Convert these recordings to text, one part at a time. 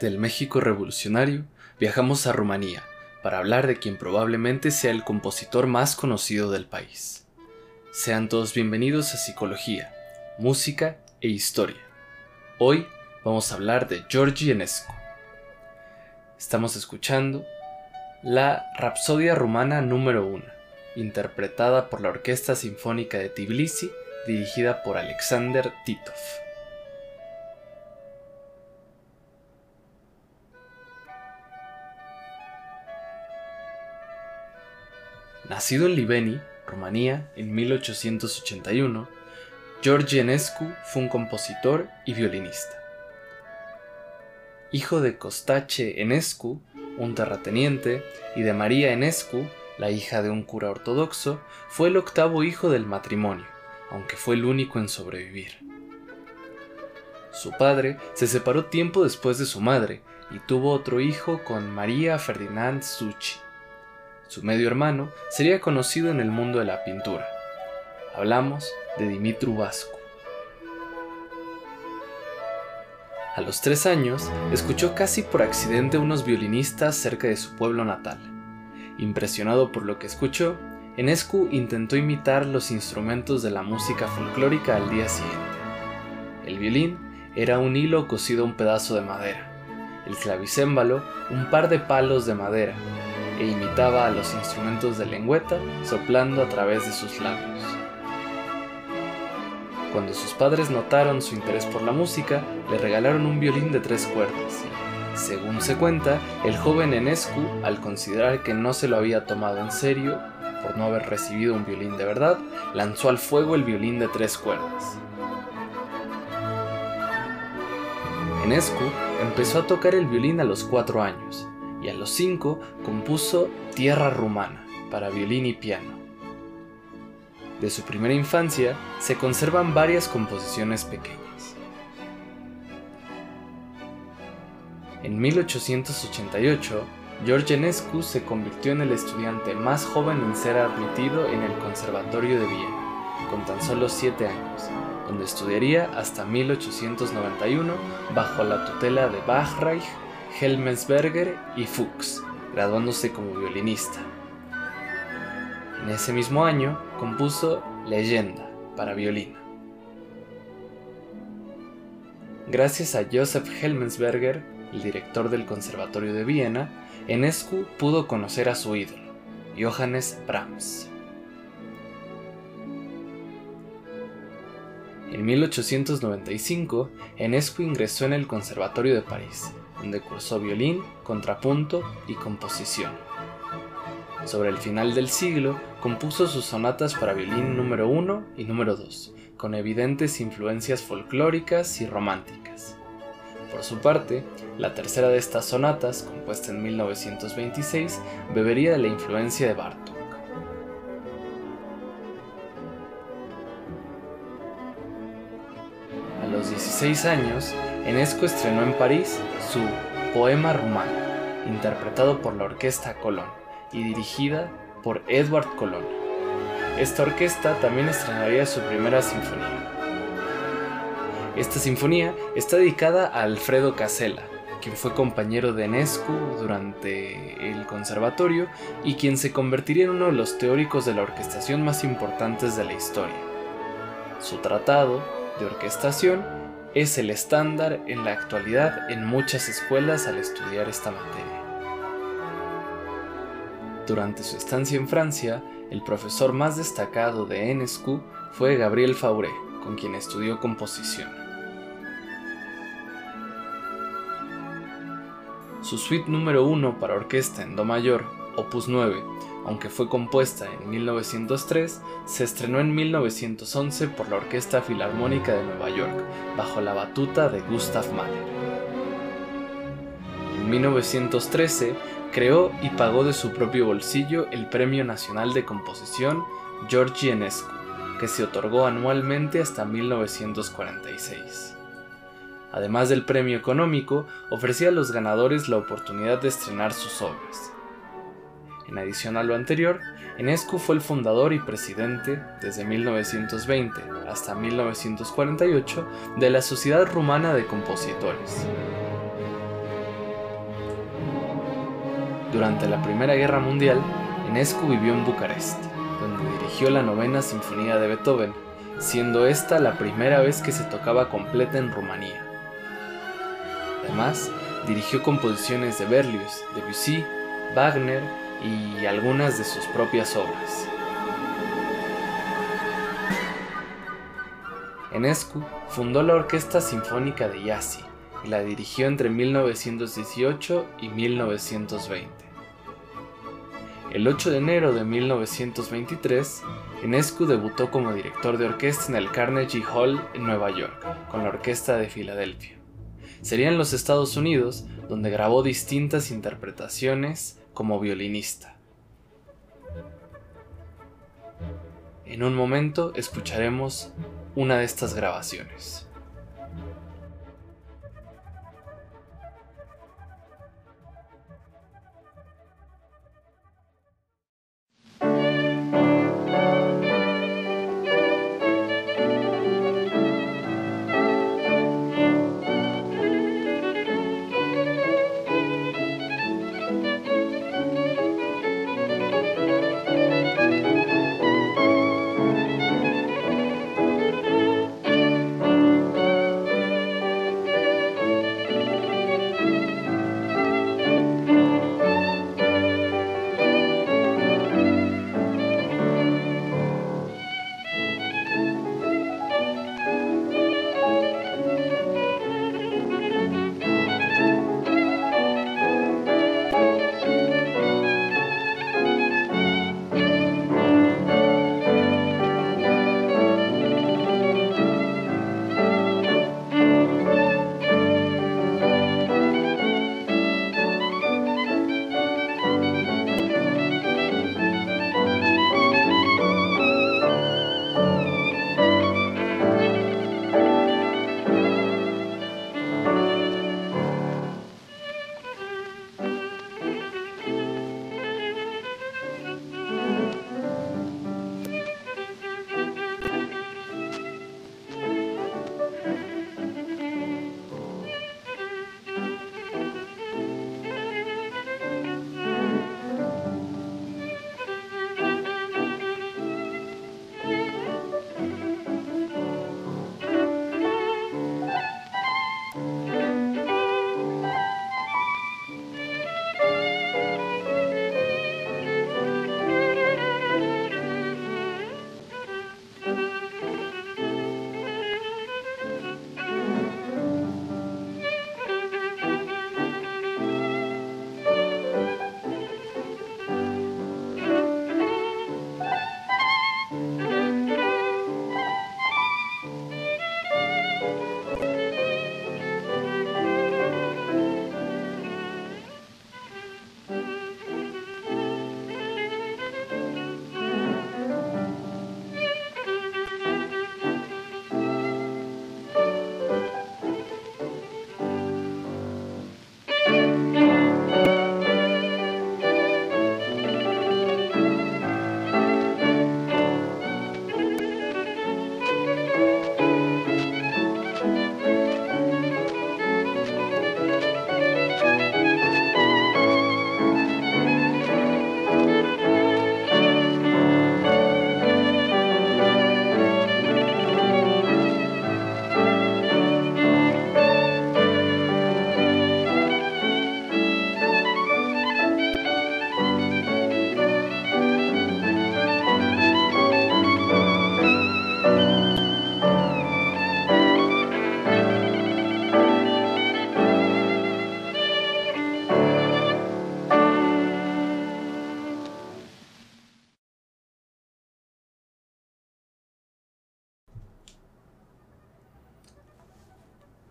Del México revolucionario viajamos a Rumanía para hablar de quien probablemente sea el compositor más conocido del país. Sean todos bienvenidos a Psicología, Música e Historia. Hoy vamos a hablar de Georgi Enescu. Estamos escuchando la Rapsodia Rumana número 1, interpretada por la Orquesta Sinfónica de Tbilisi, dirigida por Alexander Titov. Nacido en Libeni, Rumanía, en 1881, George Enescu fue un compositor y violinista. Hijo de Costache Enescu, un terrateniente, y de María Enescu, la hija de un cura ortodoxo, fue el octavo hijo del matrimonio, aunque fue el único en sobrevivir. Su padre se separó tiempo después de su madre y tuvo otro hijo con María Ferdinand Suchi. Su medio hermano sería conocido en el mundo de la pintura. Hablamos de Dimitru Vasco. A los tres años, escuchó casi por accidente unos violinistas cerca de su pueblo natal. Impresionado por lo que escuchó, Enescu intentó imitar los instrumentos de la música folclórica al día siguiente. El violín era un hilo cosido a un pedazo de madera, el clavicémbalo un par de palos de madera e imitaba a los instrumentos de lengüeta soplando a través de sus labios. Cuando sus padres notaron su interés por la música, le regalaron un violín de tres cuerdas. Según se cuenta, el joven Enescu, al considerar que no se lo había tomado en serio, por no haber recibido un violín de verdad, lanzó al fuego el violín de tres cuerdas. Enescu empezó a tocar el violín a los cuatro años y a los cinco compuso Tierra Rumana para violín y piano. De su primera infancia se conservan varias composiciones pequeñas. En 1888, George Enescu se convirtió en el estudiante más joven en ser admitido en el Conservatorio de Viena, con tan solo 7 años, donde estudiaría hasta 1891 bajo la tutela de Bachreich Helmensberger y Fuchs, graduándose como violinista. En ese mismo año compuso Leyenda para violín. Gracias a Joseph Helmensberger, el director del Conservatorio de Viena, Enescu pudo conocer a su ídolo, Johannes Brahms. En 1895, Enescu ingresó en el Conservatorio de París donde cursó violín, contrapunto y composición. Sobre el final del siglo, compuso sus sonatas para violín número 1 y número 2, con evidentes influencias folclóricas y románticas. Por su parte, la tercera de estas sonatas, compuesta en 1926, bebería de la influencia de Bartók. A los 16 años, Enesco estrenó en París su Poema Rumano, interpretado por la Orquesta Colón y dirigida por Edward Colón. Esta orquesta también estrenaría su primera sinfonía. Esta sinfonía está dedicada a Alfredo Casella, quien fue compañero de Enescu durante el conservatorio y quien se convertiría en uno de los teóricos de la orquestación más importantes de la historia. Su tratado de orquestación es el estándar en la actualidad en muchas escuelas al estudiar esta materia. Durante su estancia en Francia, el profesor más destacado de Enescu fue Gabriel Fauré, con quien estudió composición. Su suite número 1 para orquesta en Do mayor, opus 9, aunque fue compuesta en 1903, se estrenó en 1911 por la Orquesta Filarmónica de Nueva York, bajo la batuta de Gustav Mahler. En 1913, creó y pagó de su propio bolsillo el Premio Nacional de Composición Georgi Enescu, que se otorgó anualmente hasta 1946. Además del premio económico, ofrecía a los ganadores la oportunidad de estrenar sus obras. En adición a lo anterior, Enescu fue el fundador y presidente, desde 1920 hasta 1948, de la Sociedad Rumana de Compositores. Durante la Primera Guerra Mundial, Enescu vivió en Bucarest, donde dirigió la novena Sinfonía de Beethoven, siendo esta la primera vez que se tocaba completa en Rumanía. Además, dirigió composiciones de Berlioz, Debussy, Wagner y algunas de sus propias obras. Enescu fundó la Orquesta Sinfónica de Yassi y la dirigió entre 1918 y 1920. El 8 de enero de 1923, Enescu debutó como director de orquesta en el Carnegie Hall en Nueva York, con la Orquesta de Filadelfia. Sería en los Estados Unidos donde grabó distintas interpretaciones como violinista. En un momento escucharemos una de estas grabaciones.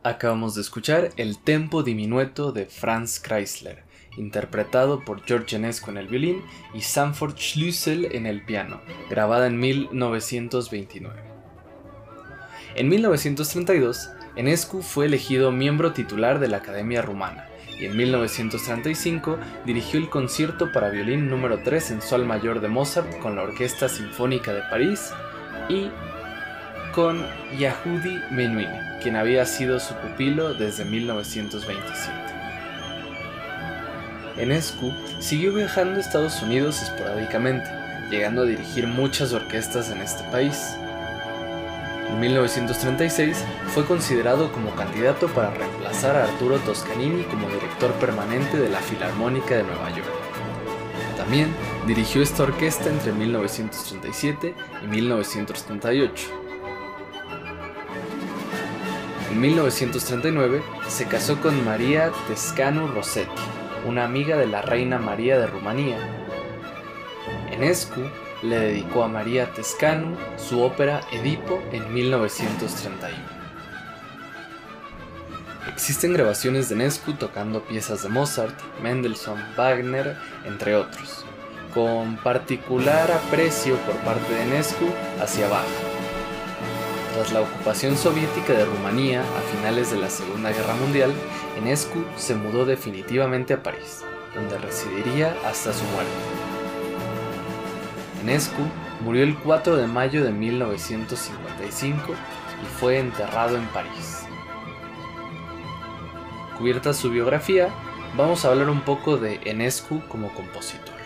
Acabamos de escuchar el tempo diminueto de Franz Kreisler, interpretado por George Enescu en el violín y Sanford Schlüssel en el piano, grabada en 1929. En 1932, Enescu fue elegido miembro titular de la Academia Rumana y en 1935 dirigió el concierto para violín número 3 en sol mayor de Mozart con la Orquesta Sinfónica de París y con Yehudi Menuhin, quien había sido su pupilo desde 1927. Enescu siguió viajando a Estados Unidos esporádicamente, llegando a dirigir muchas orquestas en este país. En 1936 fue considerado como candidato para reemplazar a Arturo Toscanini como director permanente de la Filarmónica de Nueva York. También dirigió esta orquesta entre 1937 y 1938. En 1939 se casó con María Tescanu Rossetti, una amiga de la reina María de Rumanía. Enescu le dedicó a María Tescanu su ópera Edipo en 1931. Existen grabaciones de Enescu tocando piezas de Mozart, Mendelssohn, Wagner, entre otros, con particular aprecio por parte de Enescu hacia Bach. Tras la ocupación soviética de Rumanía a finales de la Segunda Guerra Mundial, Enescu se mudó definitivamente a París, donde residiría hasta su muerte. Enescu murió el 4 de mayo de 1955 y fue enterrado en París. Cubierta su biografía, vamos a hablar un poco de Enescu como compositor.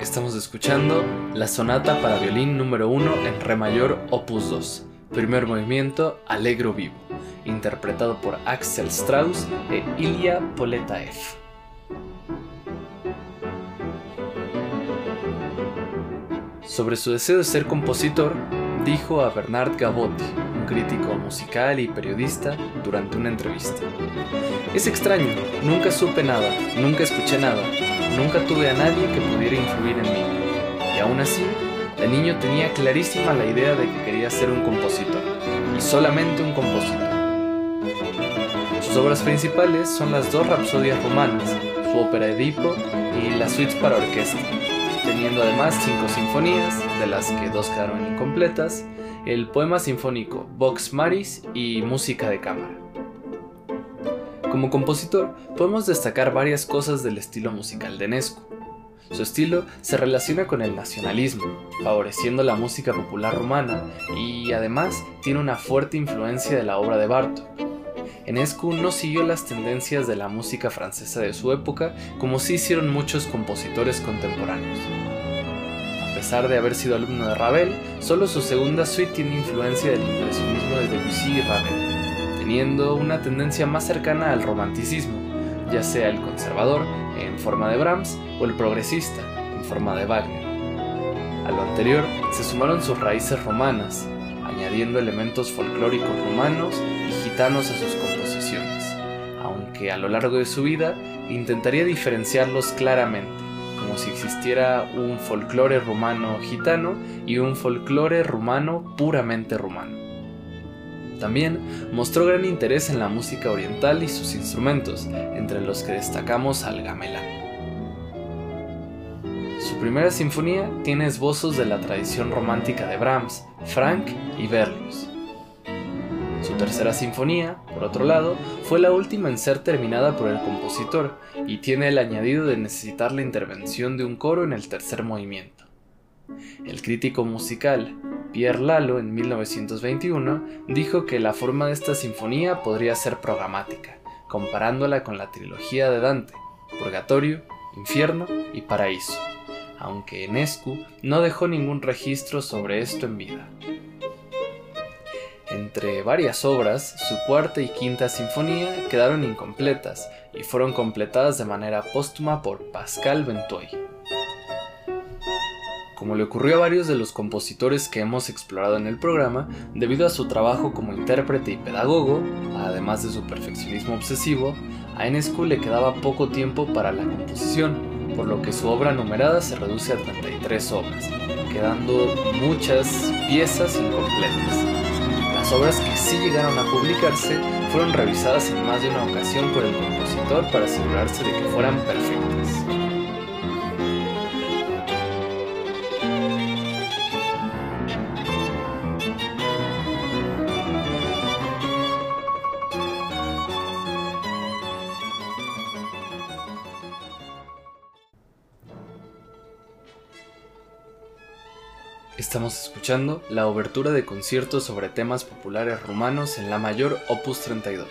Estamos escuchando la sonata para violín número 1 en re mayor opus 2, primer movimiento Allegro vivo, interpretado por Axel Strauss e Ilya Poletaev. Sobre su deseo de ser compositor, dijo a Bernard Gavotti, un crítico musical y periodista, durante una entrevista. Es extraño, nunca supe nada, nunca escuché nada, Nunca tuve a nadie que pudiera influir en mí. Y aún así, de niño tenía clarísima la idea de que quería ser un compositor. Y solamente un compositor. Sus obras principales son las dos rapsodias romanas, su ópera Edipo y las suites para orquesta, teniendo además cinco sinfonías, de las que dos quedaron incompletas, el poema sinfónico Vox Maris y música de cámara. Como compositor, podemos destacar varias cosas del estilo musical de Enescu. Su estilo se relaciona con el nacionalismo, favoreciendo la música popular romana y además tiene una fuerte influencia de la obra de Bartók. Enescu no siguió las tendencias de la música francesa de su época como sí hicieron muchos compositores contemporáneos. A pesar de haber sido alumno de Ravel, solo su segunda suite tiene influencia del impresionismo de Debussy y Ravel teniendo una tendencia más cercana al romanticismo, ya sea el conservador en forma de Brahms o el progresista en forma de Wagner. A lo anterior se sumaron sus raíces romanas, añadiendo elementos folclóricos romanos y gitanos a sus composiciones, aunque a lo largo de su vida intentaría diferenciarlos claramente, como si existiera un folclore rumano gitano y un folclore rumano puramente rumano. También mostró gran interés en la música oriental y sus instrumentos, entre los que destacamos al gamelán. Su primera sinfonía tiene esbozos de la tradición romántica de Brahms, Frank y Berlioz. Su tercera sinfonía, por otro lado, fue la última en ser terminada por el compositor y tiene el añadido de necesitar la intervención de un coro en el tercer movimiento. El crítico musical Pierre Lalo en 1921 dijo que la forma de esta sinfonía podría ser programática, comparándola con la trilogía de Dante, Purgatorio, Infierno y Paraíso, aunque Enescu no dejó ningún registro sobre esto en vida. Entre varias obras, su cuarta y quinta sinfonía quedaron incompletas y fueron completadas de manera póstuma por Pascal Ventoy. Como le ocurrió a varios de los compositores que hemos explorado en el programa, debido a su trabajo como intérprete y pedagogo, además de su perfeccionismo obsesivo, a Enescu le quedaba poco tiempo para la composición, por lo que su obra numerada se reduce a 33 obras, quedando muchas piezas incompletas. Las obras que sí llegaron a publicarse fueron revisadas en más de una ocasión por el compositor para asegurarse de que fueran perfectas. Estamos escuchando la obertura de conciertos sobre temas populares rumanos en la mayor Opus 32,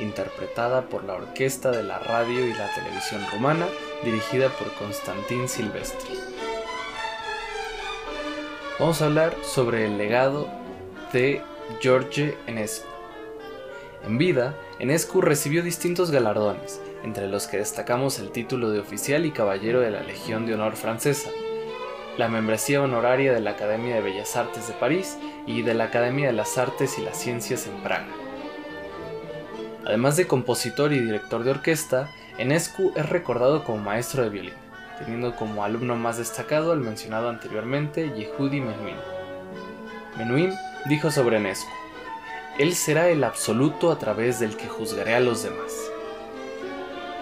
interpretada por la Orquesta de la Radio y la Televisión Rumana, dirigida por Constantin Silvestri. Vamos a hablar sobre el legado de George Enescu. En vida, Enescu recibió distintos galardones, entre los que destacamos el título de oficial y caballero de la Legión de Honor francesa, la membresía honoraria de la Academia de Bellas Artes de París y de la Academia de las Artes y las Ciencias en Praga. Además de compositor y director de orquesta, Enescu es recordado como maestro de violín, teniendo como alumno más destacado al mencionado anteriormente Yehudi Menuhin. Menuhin dijo sobre Enescu, Él será el absoluto a través del que juzgaré a los demás.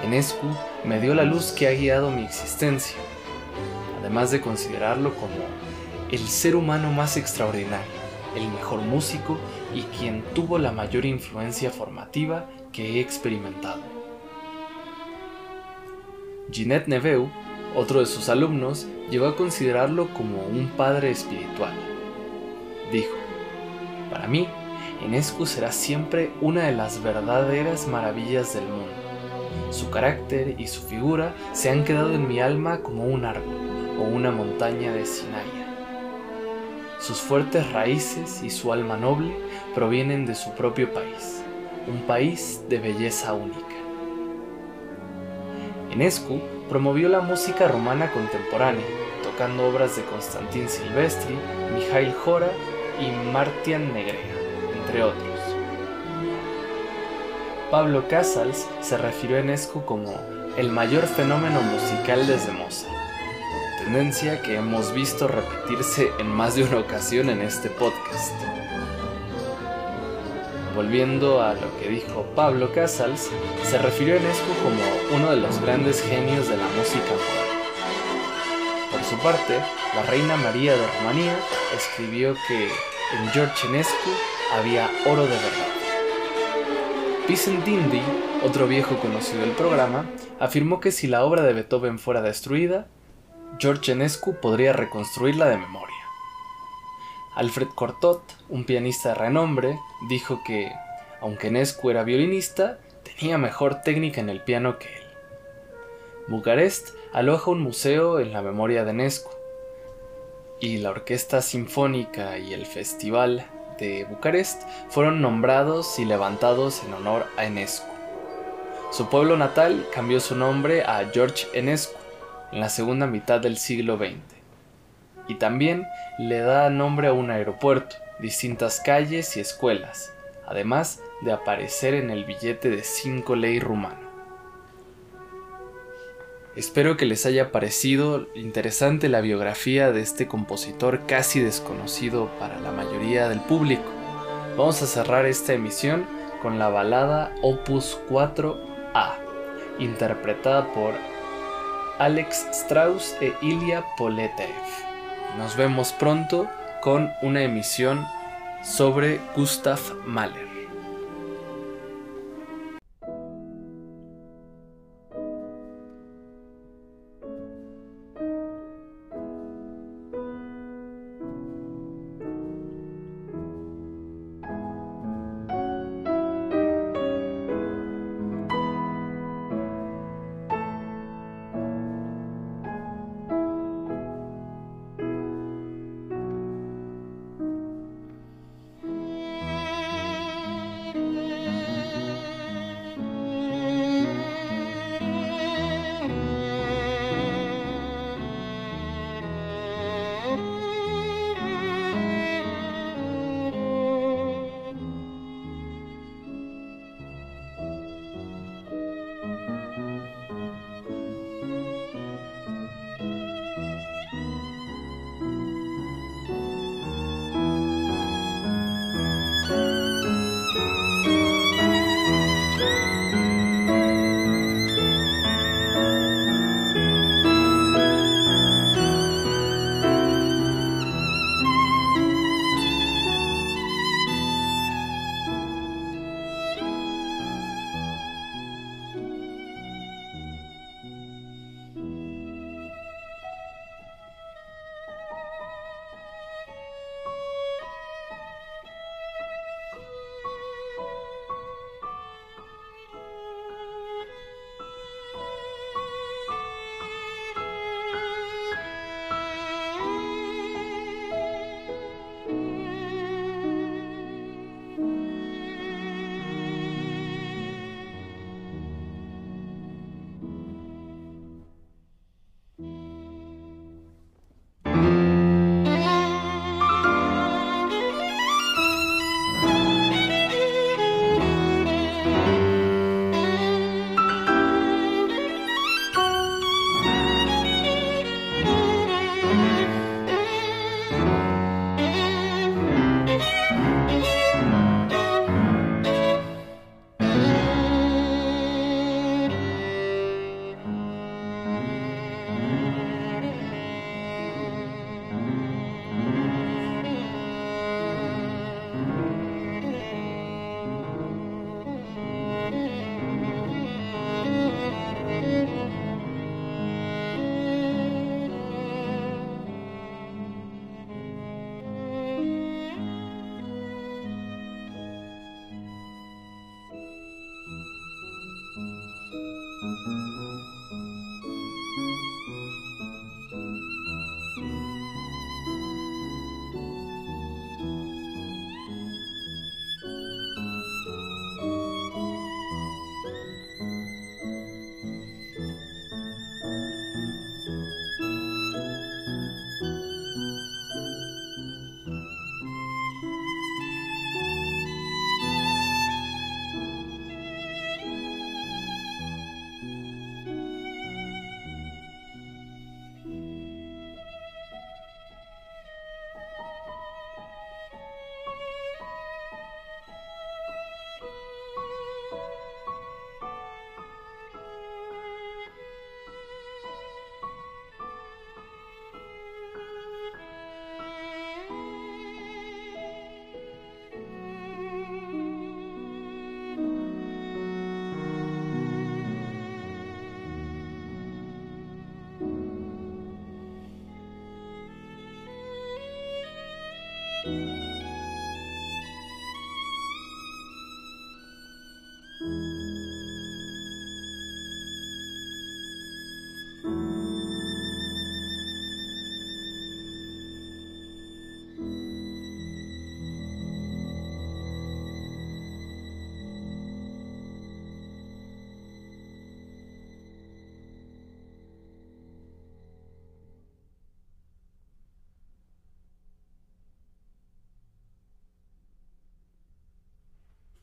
Enescu me dio la luz que ha guiado mi existencia, además de considerarlo como el ser humano más extraordinario, el mejor músico y quien tuvo la mayor influencia formativa que he experimentado. Ginette Neveu, otro de sus alumnos, llegó a considerarlo como un padre espiritual. Dijo, para mí, Enescu será siempre una de las verdaderas maravillas del mundo. Su carácter y su figura se han quedado en mi alma como un árbol una montaña de Sinaya. Sus fuertes raíces y su alma noble provienen de su propio país, un país de belleza única. Enescu promovió la música romana contemporánea, tocando obras de Constantin Silvestri, Mikhail Jora y Martian Negrea, entre otros. Pablo Casals se refirió a Enescu como el mayor fenómeno musical desde Mozart tendencia que hemos visto repetirse en más de una ocasión en este podcast. Volviendo a lo que dijo Pablo Casals, se refirió a Enescu como uno de los grandes genios de la música moderna. Por su parte, la reina María de Rumanía escribió que en George Enescu había oro de verdad. Vicent otro viejo conocido del programa, afirmó que si la obra de Beethoven fuera destruida, George Enescu podría reconstruirla de memoria. Alfred Cortot, un pianista de renombre, dijo que, aunque Enescu era violinista, tenía mejor técnica en el piano que él. Bucarest aloja un museo en la memoria de Enescu, y la Orquesta Sinfónica y el Festival de Bucarest fueron nombrados y levantados en honor a Enescu. Su pueblo natal cambió su nombre a George Enescu en la segunda mitad del siglo XX. Y también le da nombre a un aeropuerto, distintas calles y escuelas, además de aparecer en el billete de 5 ley rumano. Espero que les haya parecido interesante la biografía de este compositor casi desconocido para la mayoría del público. Vamos a cerrar esta emisión con la balada Opus 4A, interpretada por Alex Strauss e Ilya Poletev. Nos vemos pronto con una emisión sobre Gustav Mahler.